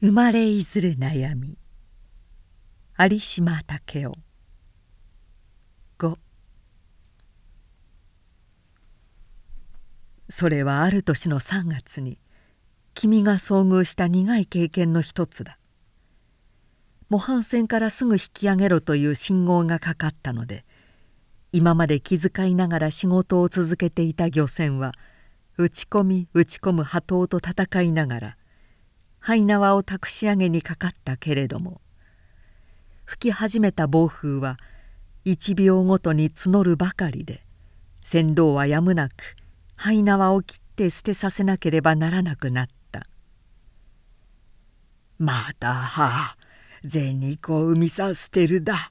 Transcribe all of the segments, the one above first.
生まれいずる悩み。有島武雄。5それはある年の3月に君が遭遇した苦い経験の一つだ。模範船からすぐ引き上げろという信号がかかったので今まで気遣いながら仕事を続けていた漁船は打ち込み打ち込む波頭と戦いながら灰縄を託し上げにかかったけれども吹き始めた暴風は1秒ごとに募るばかりで船頭はやむなく灰縄を切って捨てさせなければならなくなった「または銭子海さ捨てるだ」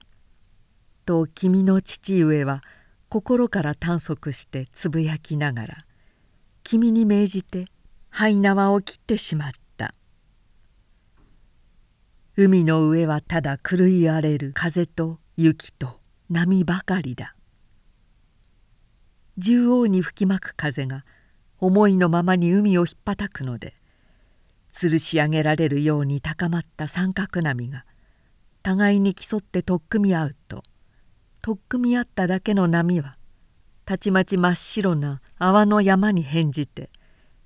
と君の父上は心から探索してつぶやきながら君に命じて灰縄を切ってしまった。海の上はただ狂い荒れる風と雪と波ばかりだ。縦横に吹きまく風が思いのままに海を引っ叩くので吊るし上げられるように高まった三角波が互いに競って取っ組み合うと取っ組み合っただけの波はたちまち真っ白な泡の山に返じて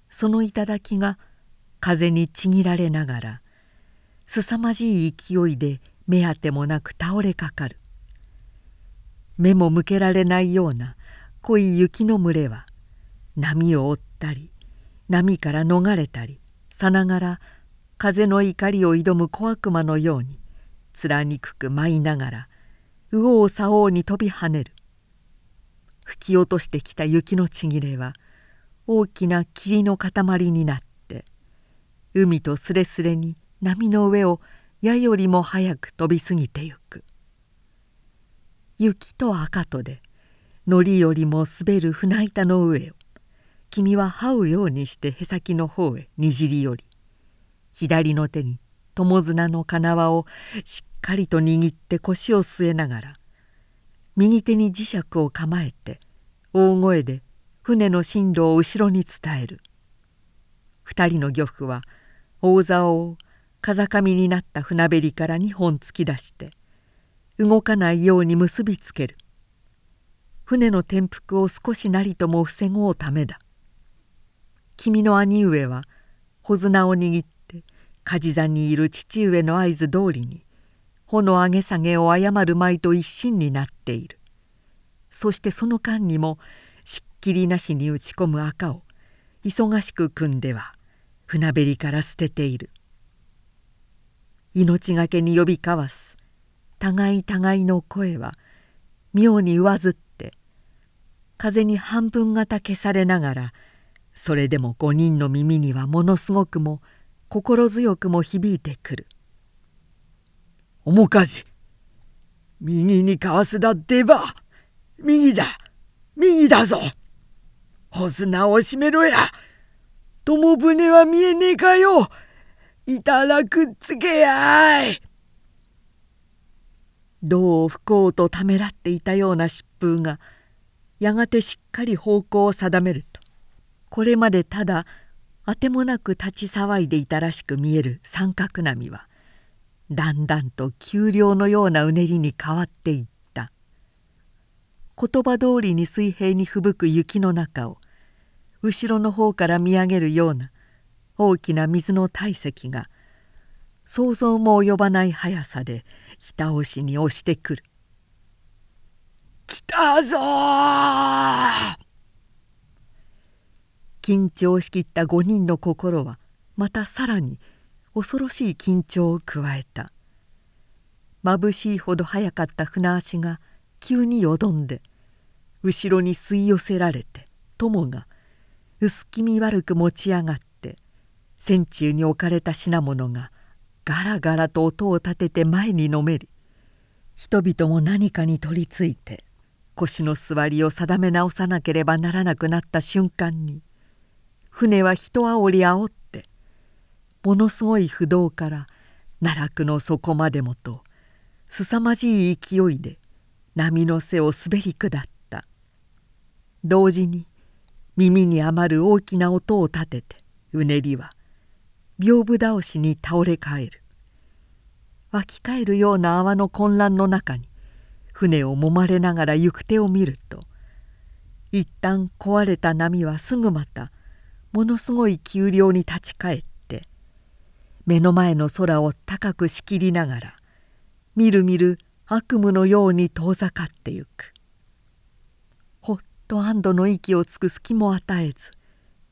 その頂が風にちぎられながら凄まじい勢いで目当てもなく倒れかかる。目も向けられないような濃い雪の群れは波を追ったり波から逃れたりさながら風の怒りを挑む小悪魔のように面にくく舞いながら右往左往に飛び跳ねる。吹き落としてきた雪のちぎれは大きな霧の塊になって海とすれすれに波の上を矢よりも早く飛び過ぎてゆく。雪と赤とでりよりも滑る船板の上を君は這うようにしてへさきの方へにじり寄り左の手に友綱の金輪をしっかりと握って腰を据えながら右手に磁石を構えて大声で船の進路を後ろに伝える。二人の漁夫は大竿を風上になった船べりから2本突き出して動かないように結びつける。船の転覆を少しなりとも防ごうためだ。君の兄上は穂綱を握って梶座にいる父上の合図通りに穂の上げ下げを誤るまいと一心になっている。そしてその間にもしっきりなしに打ち込む赤を忙しく組んでは船べりから捨てている。命がけに呼び交わす。互い互いの声は妙に上ずって風に半分型消されながらそれでも5人の耳にはものすごくも心強くも響いてくる「面かじ右にかわすだってば右だ右だぞ。穂綱を閉めろや。友船は見えねえかよ。いたらくっつけやい」どう不幸とためらっていたような疾風がやがてしっかり方向を定めるとこれまでただあてもなく立ち騒いでいたらしく見える三角波はだんだんと丘陵のようなうねりに変わっていった。言葉通りに水平に吹雪く雪の中を後ろの方から見上げるような大きな水の体積が想像も及ばない速さでひた押しに押してくる「来たぞ緊張しきった5人の心はまたさらに恐ろしい緊張を加えた。眩しいほど速かった船足が急によどんで後ろに吸い寄せられて友が薄気味悪く持ち上がって船中に置かれた品物がガラガラと音を立てて前にのめり人々も何かに取りついて腰の座りを定め直さなければならなくなった瞬間に船は人あおりあおってものすごい不動から奈落の底までもと凄まじい勢いで波の背を滑り下った。同時に耳に余る大きな音を立ててうねりは屏風倒しに倒れ返る。湧き返るような泡の混乱の中に船をもまれながら行く手を見ると一旦壊れた波はすぐまたものすごい急流に立ち返って目の前の空を高く仕切りながらみるみる悪夢のように遠ざかってゆく。ほっと安堵の息をつく隙も与えず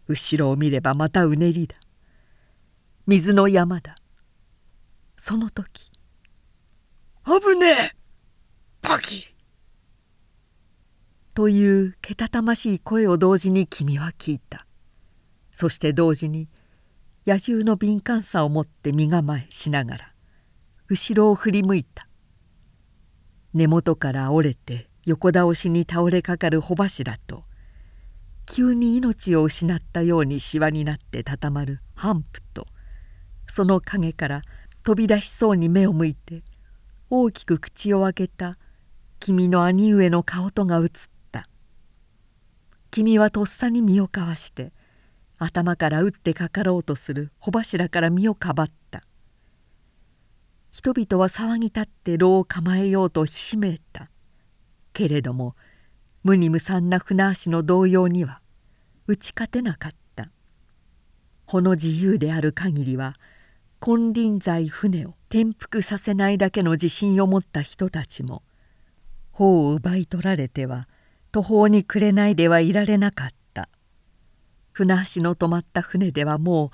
後ろを見ればまたうねりだ。水の山だ。その時「危ねえバキ!」というけたたましい声を同時に君は聞いた。そして同時に野獣の敏感さを持って身構えしながら後ろを振り向いた。根元から折れて横倒しに倒れかかる帆柱と急に命を失ったようにしわになってたたまる帆布とその陰から飛び出しそうに目を向いて大きく口を開けた君の兄上の顔とが映った。君はとっさに身をかわして頭から打ってかかろうとする帆柱から身をかばった。人々は騒ぎ立って炉を構えようとひしめいた。けれども無に無産な船足の動揺には打ち勝てなかった。穂の自由である限りは金輪際船を転覆させないだけの自信を持った人たちも帆を奪い取られては途方に暮れないではいられなかった。船足の止まった船ではもう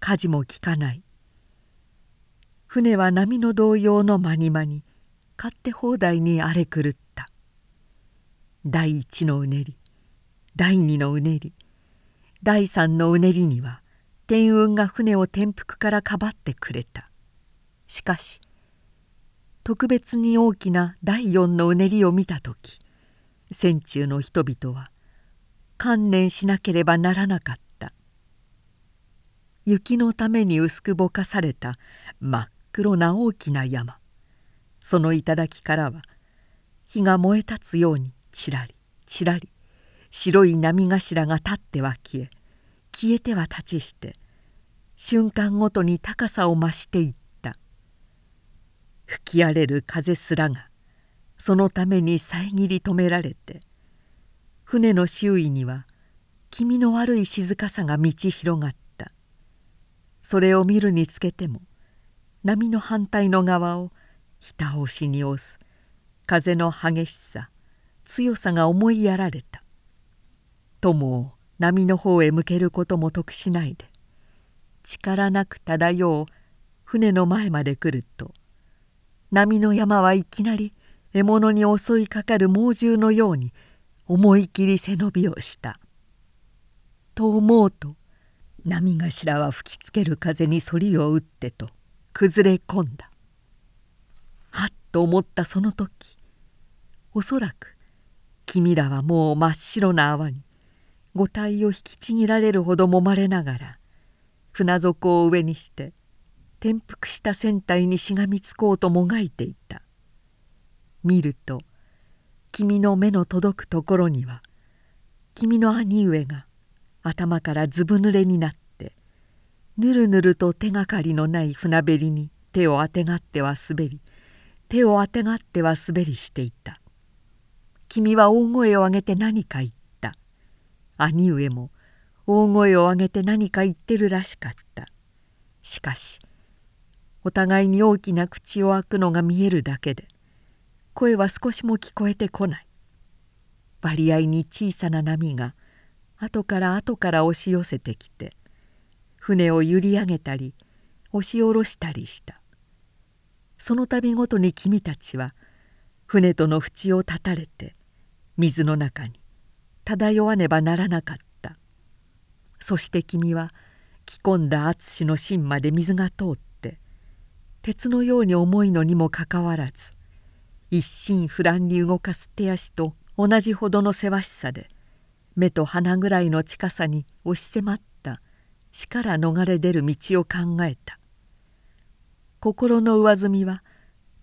舵も利かない。船は波の動揺の間に間に勝手放題に荒れ狂った。第一のうねり第二のうねり第三のうねりには天運が船を転覆からかばってくれた。しかし特別に大きな第四のうねりを見た時船中の人々は観念しなければならなかった。雪のために薄くぼかされた真っ黒な大きな山。その頂からは火が燃え立つようにちらりちらり白い波頭が立っては消え消えては立ちして瞬間ごとに高さを増していった。吹き荒れる風すらがそのために遮り止められて船の周囲には気味の悪い静かさが満ち広がった。それを見るにつけても波の反対の側をひた押しに押す風の激しさ強さが思いやられた。友を波の方へ向けることも得しないで力なく漂う船の前まで来ると波の山はいきなり獲物に襲いかかる猛獣のように思い切り背伸びをした。と思うと波頭は吹きつける風に反りを打ってと崩れ込んだ。はっと思ったその時おそらく君らはもう真っ白な泡に五体を引きちぎられるほど揉まれながら船底を上にして転覆した船体にしがみつこうともがいていた。見ると君の目の届くところには君の兄上が頭からずぶ濡れになってぬるぬると手がかりのない船べりに手をあてがっては滑り手をあてがっては滑りしていた。君は大声を上げて何か言兄上も大声を上げて何か言ってるらしかった。しかしお互いに大きな口を開くのが見えるだけで声は少しも聞こえてこない。割合に小さな波が後から後から押し寄せてきて船を揺り上げたり押し下ろしたりした。その度ごとに君たちは船との縁を断たれて水の中に漂わねばならなかった。そして君は着込んだ淳の芯まで水が通って鉄のように重いのにもかかわらず一心不乱に動かす手足と同じほどのせわしさで目と鼻ぐらいの近さに押し迫った死から逃れ出る道を考えた。心の上澄みは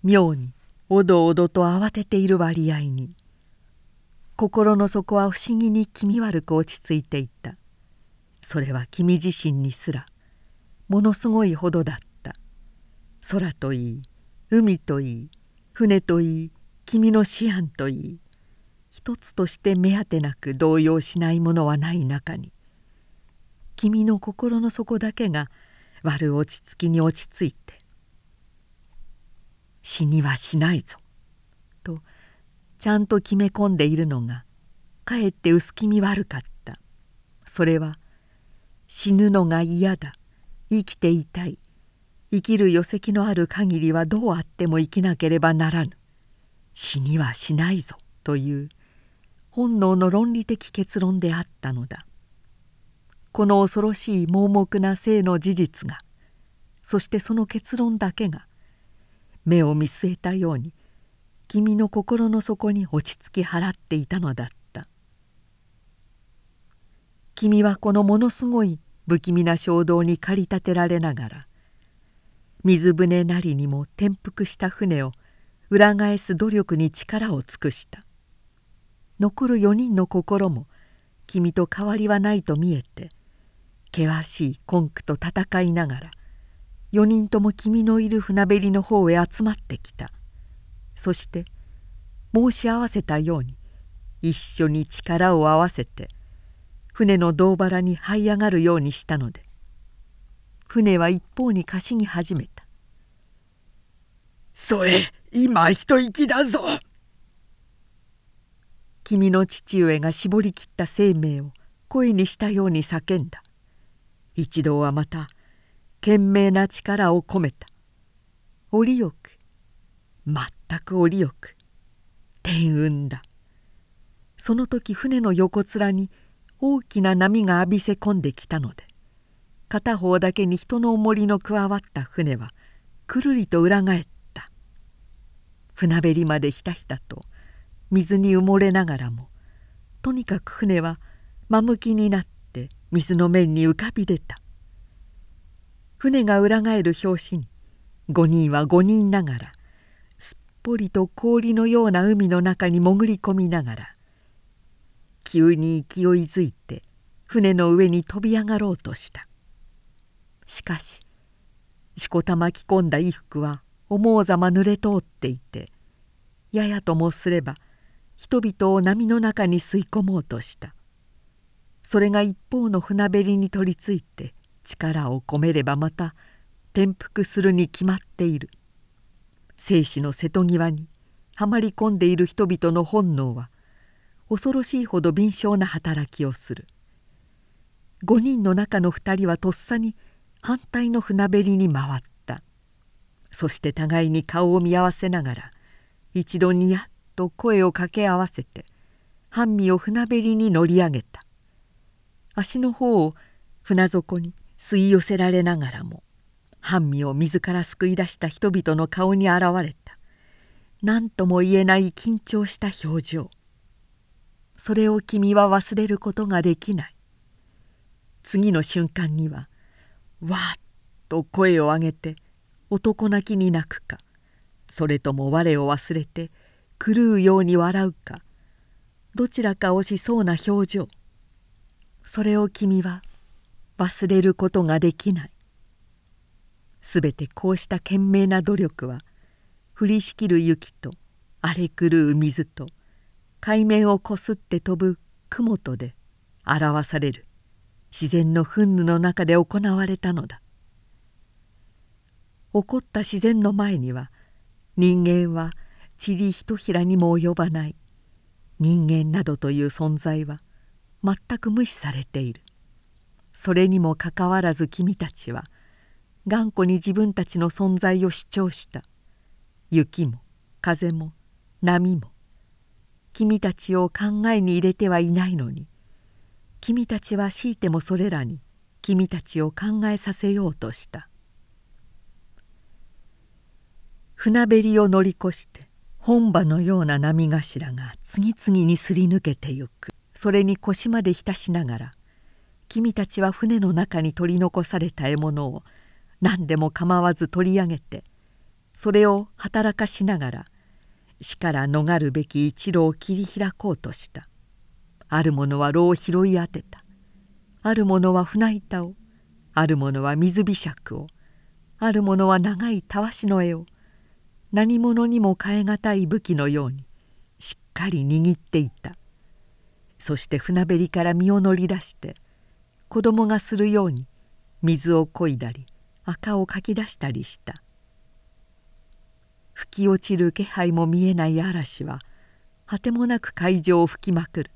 妙におどおどと慌てている割合に心の底は不思議に気味悪く落ち着いていた。それは君自身にすらものすごいほどだった。空といい海といい船といい君の思案といい一つとして目当てなく動揺しないものはない中に君の心の底だけが悪落ち着きに落ち着いて「死にはしないぞ」ちゃんと決め込んでいるのがかえって薄気味悪かった。それは死ぬのが嫌だ。生きていたい。生きる余跡のある限りはどうあっても生きなければならぬ。死にはしないぞ。という本能の論理的結論であったのだ。この恐ろしい盲目な性の事実がそしてその結論だけが目を見据えたように君の心の底に落ち着き払っていたのだった。君はこのものすごい不気味な衝動に駆り立てられながら水舟なりにも転覆した船を裏返す努力に力を尽くした。残る4人の心も君と変わりはないと見えて険しい根句と戦いながら4人とも君のいる船べりの方へ集まってきた。そして申し合わせたように一緒に力を合わせて船の胴腹に這い上がるようにしたので船は一方にかしぎ始めた「それ今一息だぞ!」君の父上が絞りきった生命を声にしたように叫んだ。一同はまた懸命な力を込めた。折よく全く折よく天運だ。その時船の横面に大きな波が浴びせ込んできたので片方だけに人の重りの加わった船はくるりと裏返った。船べりまでひたひたと水に埋もれながらもとにかく船は真向きになって水の面に浮かび出た。船が裏返る拍子に5人は5人ながらぽりと氷のような海の中に潜り込みながら急に勢いづいて船の上に飛び上がろうとした。しかししこたま着込んだ衣服は思うざま濡れ通っていてややともすれば人々を波の中に吸い込もうとした。それが一方の船べりに取りついて力を込めればまた転覆するに決まっている。生死の瀬戸際にはまり込んでいる人々の本能は恐ろしいほど敏捷な働きをする。5人の中の2人はとっさに反対の船べりに回った。そして互いに顔を見合わせながら一度にやっと声を掛け合わせて半身を船べりに乗り上げた。足の方を船底に吸い寄せられながらも半身を水から救い出した人々の顔に現れた。何とも言えない緊張した表情。それを君は忘れることができない。次の瞬間にはわっと声を上げて男泣きに泣くか。それとも我を忘れて狂うように笑うか。どちらかをしそうな表情。それを君は忘れることができない。すべてこうした懸命な努力は降りしきる雪と荒れ狂う水と海面をこすって飛ぶ雲とで表される。自然の憤怒の中で行われたのだ。起こった自然の前には人間は塵一平にも及ばない。人間などという存在は全く無視されている。それにもかかわらず君たちは頑固に自分たちの存在を主張した。雪も風も波も君たちを考えに入れてはいないのに。君たちは強いてもそれらに君たちを考えさせようとした。船べりを乗り越して本場のような波頭が次々にすり抜けてゆく。それに腰まで浸しながら君たちは船の中に取り残された獲物を何でも構わず取り上げてそれを働かしながら死から逃るべき一路を切り開こうとした。ある者は炉を拾い当てた。ある者は船板をある者は水びしゃくをある者は長いたわしの絵を何者にも代え難い武器のようにしっかり握っていた。そして船べりから身を乗り出して子供がするように水をこいだり赤をかき出したりした。吹き落ちる気配も見えない嵐は果てもなく海上を吹きまくる。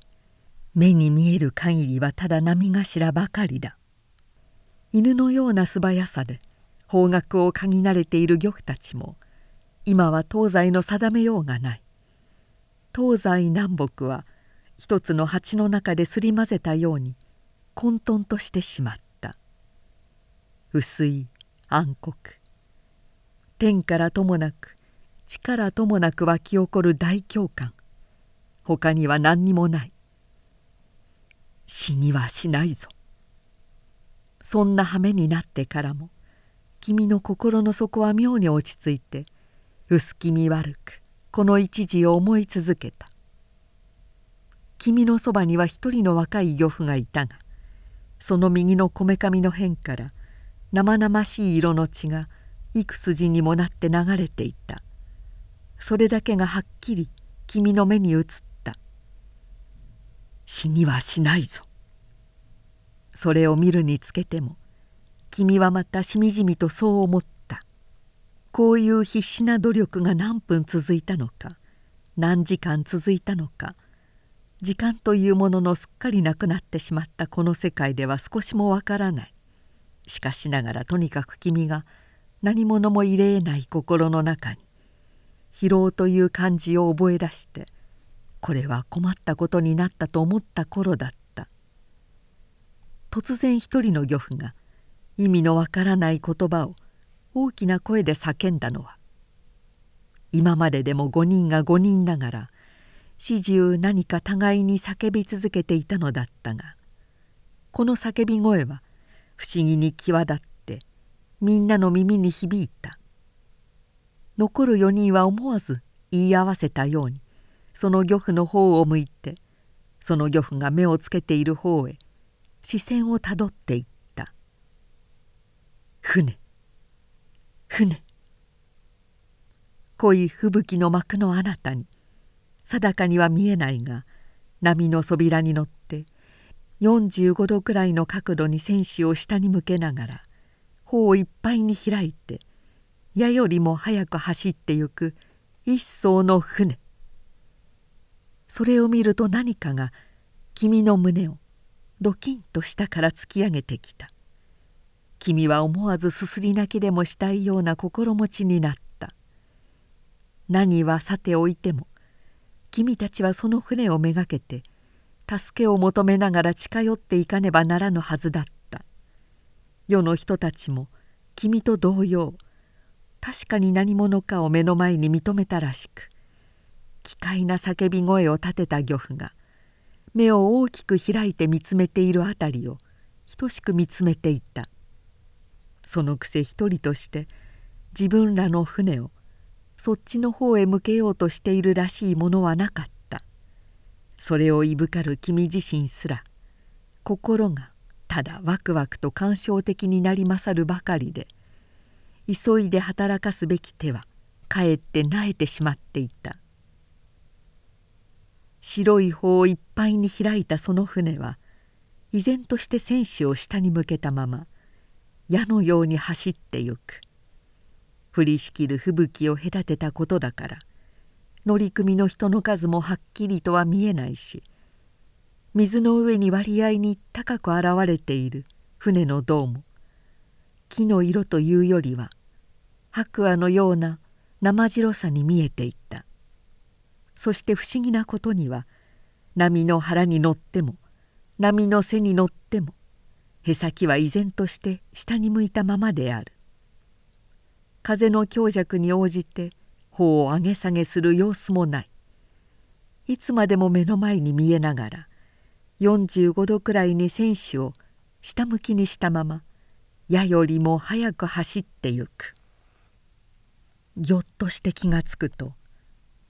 目に見える限りはただ波頭ばかりだ。犬のような素早さで方角を嗅ぎ慣れている漁夫たちも今は東西の定めようがない。東西南北は一つの鉢の中ですり混ぜたように混沌としてしまった。薄い暗黒。天からともなく地からともなく湧き起こる大共感。他には何にもない。死にはしないぞ。そんな羽目になってからも君の心の底は妙に落ち着いて薄気味悪くこの一時を思い続けた。君のそばには一人の若い漁夫がいたがその右のこめかみの辺から生々しい色の血が幾筋にもなって流れていた。それだけがはっきり君の目に映った。死にはしないぞ。それを見るにつけても君はまたしみじみとそう思った。こういう必死な努力が何分続いたのか何時間続いたのか時間というもののすっかりなくなってしまったこの世界では少しもわからない。しかしながらとにかく君が何者も入れえない心の中に疲労という漢字を覚え出してこれは困ったことになったと思った頃だった。突然一人の漁夫が意味のわからない言葉を大きな声で叫んだのは今まででも5人が5人ながら始終何か互いに叫び続けていたのだったがこの叫び声は不思議に際立ってみんなの耳に響いた。残る4人は思わず言い合わせたようにその漁夫の方を向いてその漁夫が目をつけている方へ視線をたどっていった。船。船。濃い吹雪の幕のあなたに定かには見えないが波のそびらに乗って45度くらいの角度に船首を下に向けながら頬をいっぱいに開いて矢よりも速く走ってゆく一艘の船。それを見ると何かが君の胸をドキンと下から突き上げてきた。君は思わずすすり泣きでもしたいような心持ちになった。何はさておいても君たちはその船をめがけて助けを求めながら近寄っていかねばならぬはずだった。世の人たちも君と同様確かに何者かを目の前に認めたらしく奇怪な叫び声を立てた漁夫が目を大きく開いて見つめているあたりを等しく見つめていた。そのくせ一人として自分らの船をそっちの方へ向けようとしているらしいものはなかった。それをいぶかる君自身すら心がただワクワクと感傷的になり勝るばかりで急いで働かすべき手はかえってなえてしまっていた。白い方をいっぱいに開いたその船は依然として船首を下に向けたまま矢のように走ってゆく。降りしきる吹雪を隔てたことだから乗組の人の数もはっきりとは見えないし水の上に割合に高く現れている船の胴も木の色というよりは白亜のような生白さに見えていた。そして不思議なことには波の腹に乗っても波の背に乗ってもへさきは依然として下に向いたままである。風の強弱に応じて頬を上げ下げする様子もない。いつまでも目の前に見えながら45度くらいに船首を下向きにしたまま矢よりも速く走ってゆく。ぎょっとして気がつくと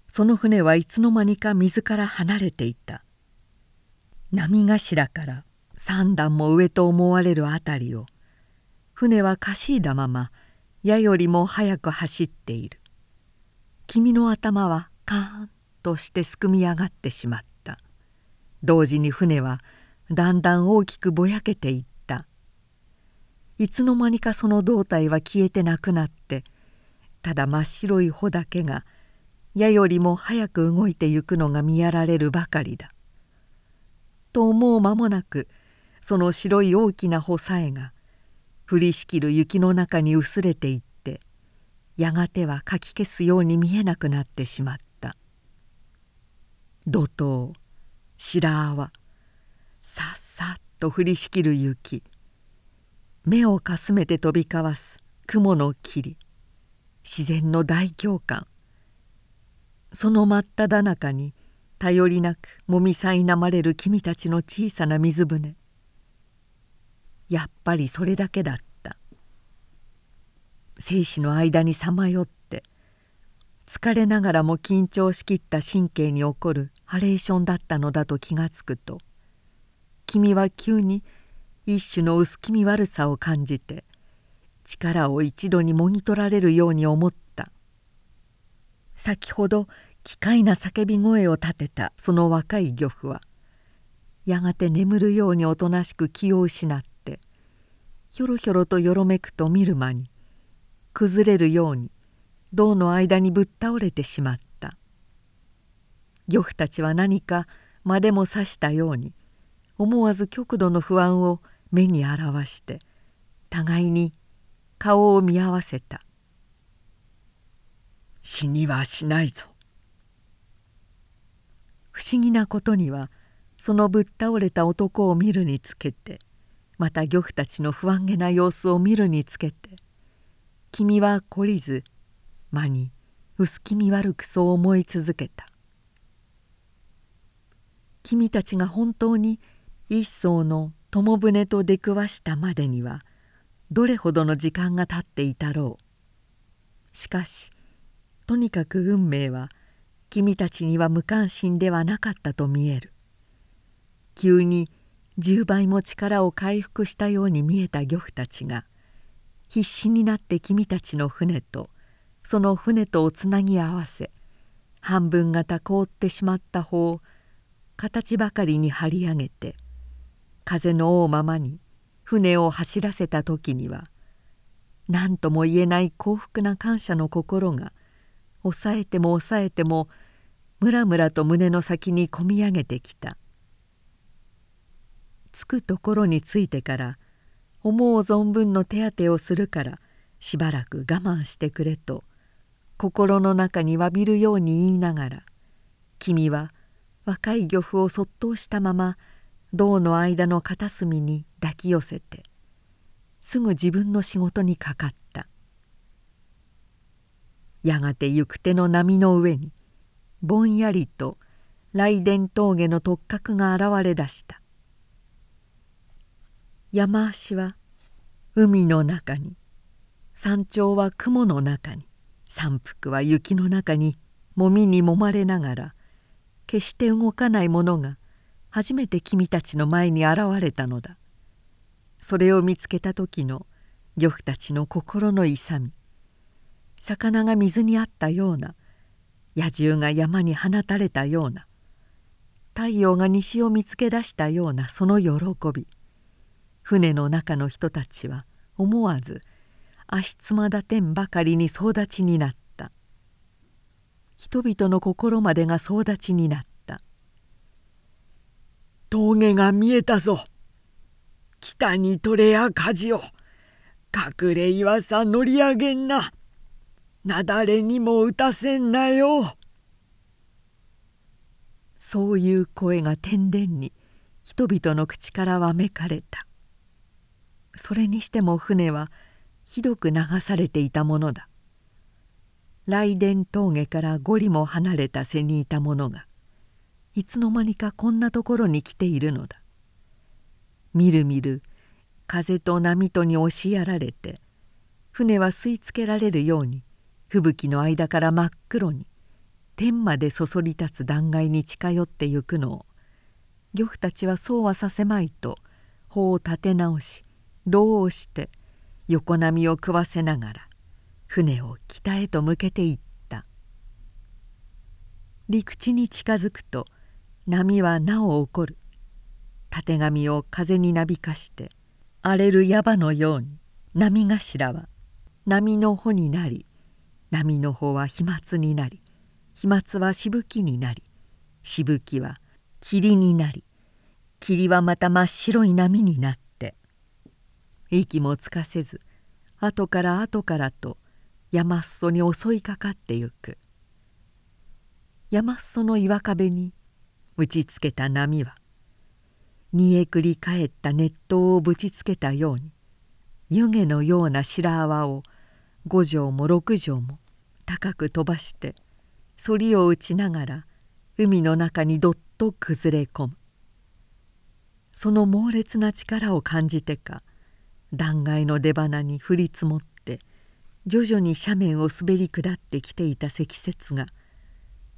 その船はいつの間にか水から離れていた。波頭から三段も上と思われる辺りを船はかしいだまま矢よりも速く走っている。君の頭はカーンとしてすくみ上がってしまった。同時に船はだんだん大きくぼやけていった。いつの間にかその胴体は消えてなくなってただ真っ白い穂だけが矢よりも早く動いてゆくのが見やられるばかりだ。と思う間もなくその白い大きな穂さえが降りしきる雪の中に薄れていっやがてはかき消すように見えなくなってしまった。怒涛白泡さっさっと降りしきる雪。目をかすめて飛び交わす雲の霧。自然の大共感。その真っただ中に頼りなくもみさいなまれる君たちの小さな水舟やっぱりそれだけだった。生死の間にさまよって疲れながらも緊張しきった神経に起こるハレーションだったのだと気がつくと君は急に一種の薄気味悪さを感じて力を一度にもぎ取られるように思った。先ほど奇怪な叫び声を立てたその若い漁夫はやがて眠るようにおとなしく気を失ってひょろひょろとよろめくと見る間に崩れるように銅の間にぶっ倒れてしまった。漁夫たちは何か間でも刺したように思わず極度の不安を目に表して互いに顔を見合わせた「死にはしないぞ」不思議なことにはそのぶっ倒れた男を見るにつけてまた漁夫たちの不安げな様子を見るにつけて君は懲りず間に薄気味悪くそう思い続けた。君たちが本当に一艘の友船と出くわしたまでにはどれほどの時間が経っていたろう。しかしとにかく運命は君たちには無関心ではなかったと見える。急に10倍も力を回復したように見えた漁夫たちが必死になって君たちの船とその船とをつなぎ合わせ半分型凍ってしまった方を形ばかりに張り上げて風の追うままに船を走らせた時には何とも言えない幸福な感謝の心が抑えても抑えてもムラムラと胸の先にこみ上げてきた。着くところに着いてから思う存分の手当てをするからしばらく我慢してくれと心の中に詫びるように言いながら君は若い漁夫をそっとしたまま銅の間の片隅に抱き寄せてすぐ自分の仕事にかかった。やがて行く手の波の上にぼんやりと雷電峠の突角が現れだした。山足は海の中に。山頂は雲の中に。山腹は雪の中にもみにもまれながら決して動かないものが初めて君たちの前に現れたのだ。それを見つけた時の漁夫たちの心の勇み。魚が水にあったような野獣が山に放たれたような太陽が西を見つけ出したようなその喜び。船の中の人たちは思わず足つまだてんばかりに総立ちになった。人々の心までが総立ちになった「峠が見えたぞ。北に取れや火を。隠れ岩さ乗り上げんな」なだれにも打たせんなよ」そういう声が天然に人々の口からわめかれた。それにしても船はひどく流されていたものだ。雷電峠から五里も離れた瀬にいた者がいつの間にかこんなところに来ているのだ。みるみる風と波とに押しやられて船は吸い付けられるように吹雪の間から真っ黒に天までそそり立つ断崖に近寄ってゆくのを漁夫たちはそうはさせまいと帆を立て直し労をして横波を食わせながら船を北へと向けていった。陸地に近づくと波はなお起こる。たてがみを風になびかして荒れる矢場のように波頭は波の穂になり波の穂は飛沫になり飛沫はしぶきになりしぶきは霧になり霧はまた真っ白い波になって息もつかせず後から後からと山裾に襲いかかってゆく。山裾の岩壁に打ちつけた波は煮えくり返った熱湯をぶちつけたように湯気のような白泡を五畳も六畳も高く飛ばして反りを打ちながら海の中にどっと崩れ込む。その猛烈な力を感じてか断崖の出鼻に降り積もって徐々に斜面を滑り下ってきていた積雪が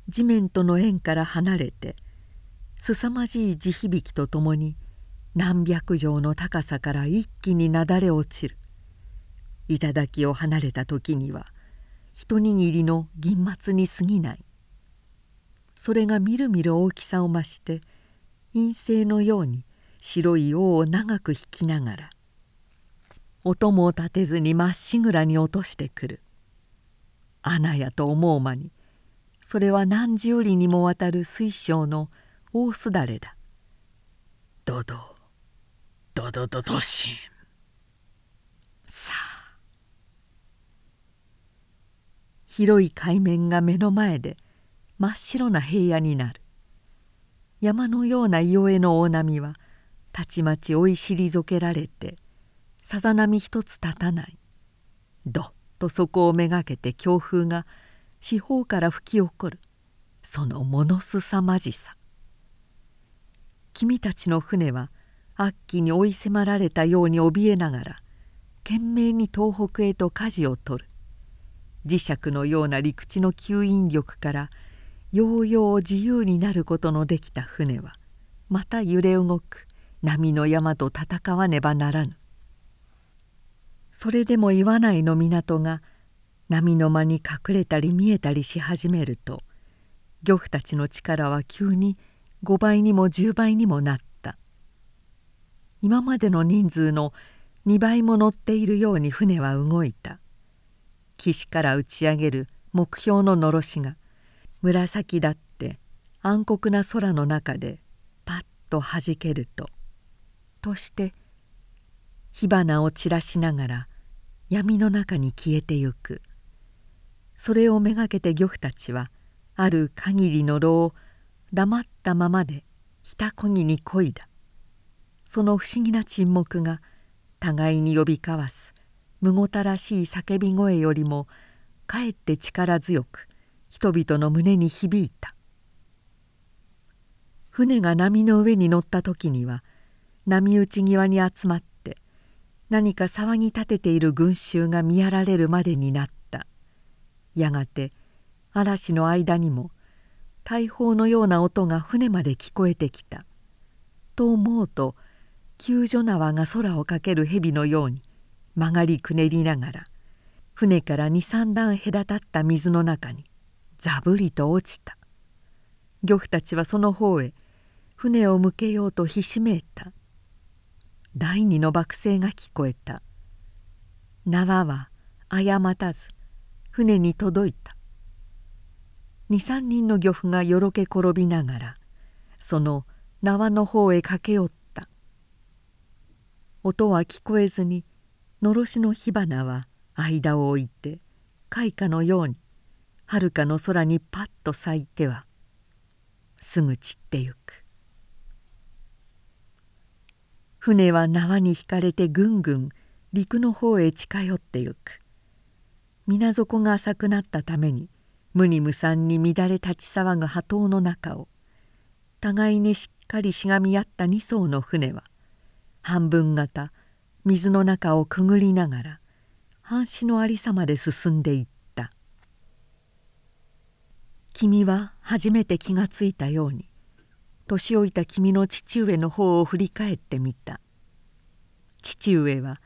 地面との縁から離れて凄まじい地響きとともに何百丈の高さから一気になだれ落ちる。頂を離れた時には一握りの銀末に過ぎない。それがみるみる大きさを増して陰性のように白い尾を長く引きながら音も立てずにまっしぐらに落としてくる。穴やと思う間にそれは何十里にもわたる水晶の大すだれだ。ドドドドドドシン。さあ。広い海面が目の前で真っ白な平野になる。山のような伊予への大波はたちまち追い退けられてさざ波一つ立たない。どっとそこをめがけて強風が四方から吹き起こる。そのものすさまじさ。君たちの船は悪鬼に追い迫られたように怯えながら懸命に東北へと舵を取る。磁石のような陸地の吸引力からようよう自由になることのできた船はまた揺れ動く。波の山と戦わねばならぬ。それでも岩内の港が波の間に隠れたり見えたりし始めると漁夫たちの力は急に5倍にも10倍にもなった。今までの人数の2倍も乗っているように船は動いた。岸から打ち上げる目標ののろしが紫だって暗黒な空の中でパッとはじけると。として火花を散らしながら闇の中に消えてゆく。それをめがけて漁夫たちはある限りの炉を黙ったままでひたこぎにこいだ。その不思議な沈黙が互いに呼び交わすむごたらしい叫び声よりもかえって力強く人々の胸に響いた。船が波の上に乗った時には波打ち際に集まって何か騒ぎ立てている群衆が見やられるまでになった。やがて嵐の間にも大砲のような音が船まで聞こえてきた。と思うと救助縄が空をかける蛇のように曲がりくねりながら船から23段隔たった水の中にざぶりと落ちた。漁夫たちはその方へ船を向けようとひしめいた。第二の爆声が聞こえた。縄は誤たず船に届いた。23人の漁夫がよろけ転びながらその縄の方へ駆け寄った。音は聞こえずにのろしの火花は間を置いて開花のようにはるかの空にパッと咲いてはすぐ散ってゆく。船は縄に引かれてぐんぐん陸の方へ近寄ってゆく。水底が浅くなったために無に無産に乱れ立ち騒ぐ波頭の中を互いにしっかりしがみ合った2艘の船は半分型水の中をくぐりながら半死のありさまで進んでいった。君は初めて気がついたように年老いた君の父上の方を振り返ってみた。父上は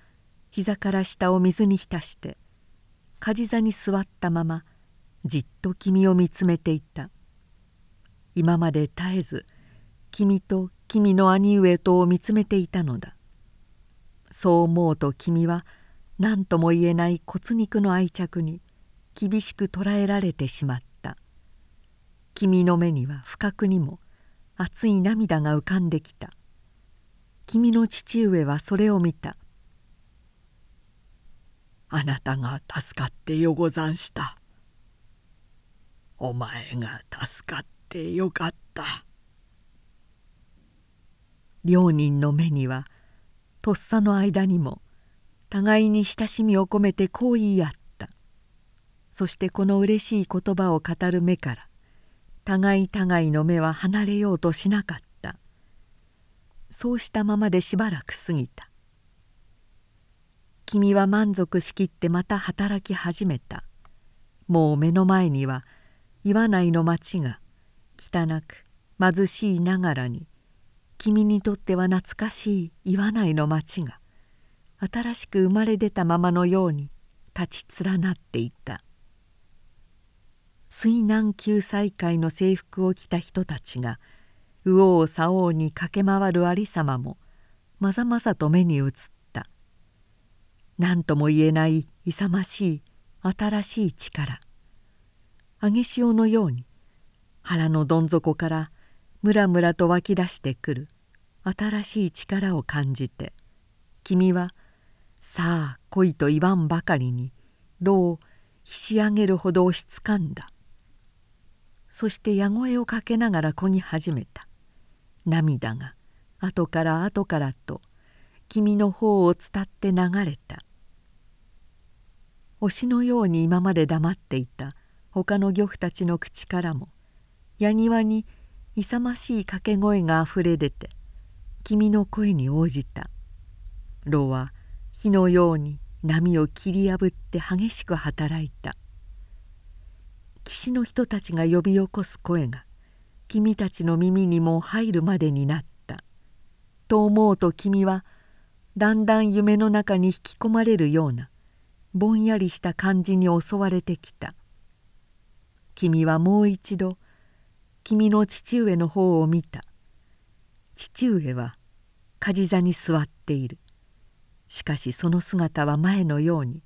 膝から下を水に浸して梶座に座ったままじっと君を見つめていた。今まで絶えず君と君の兄上とを見つめていたのだ。そう思うと君は何とも言えない骨肉の愛着に厳しく捉えられてしまった。君の目には不覚にも熱い涙が浮かんできた。君の父上はそれを見た「あなたが助かってよござんした」「お前が助かってよかった」両人の目にはとっさの間にも互いに親しみを込めてこう言い合った。そしてこのうれしい言葉を語る目から互い互いの目は離れようとしなかった。そうしたままでしばらく過ぎた。君は満足しきってまた働き始めた。もう目の前には岩内の町が汚く貧しいながらに君にとっては懐かしい岩内の町が新しく生まれ出たままのように立ち連なっていた。水難救済会の制服を着た人たちが右往左往に駆け回るありさまもまざまざと目に映った。何とも言えない勇ましい新しい力。揚げ潮のように腹のどん底からムラムラと湧き出してくる新しい力を感じて君はさあ来いと言わんばかりに炉をひし上げるほど押しつかんだ。そして矢声をかけながらこぎ始めた。涙が後から後からと君の方を伝って流れた。推しのように今まで黙っていた他の漁夫たちの口からも矢庭に勇ましい掛け声があふれ出て君の声に応じた。炉は火のように波を切り破って激しく働いた。岸の人たちが呼び起こす声が君たちの耳にも入るまでになった。と思うと君はだんだん夢の中に引き込まれるようなぼんやりした感じに襲われてきた。君はもう一度君の父上の方を見た。父上は梶座に座っている。しかしその姿は前のように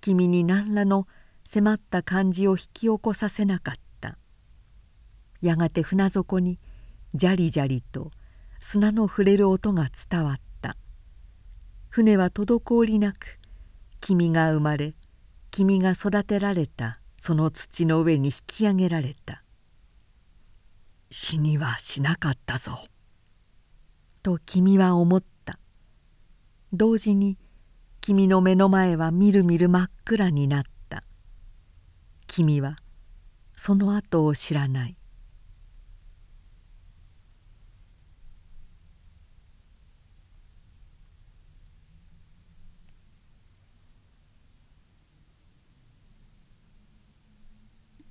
君に何らの迫った感じを引き起こさせなかった。やがて船底にじゃりじゃりと砂の触れる音が伝わった。船は滞りなく君が生まれ君が育てられたその土の上に引き上げられた。死にはしなかったぞ」と君は思った。同時に君の目の前はみるみる真っ暗になった。君はその後を知らない。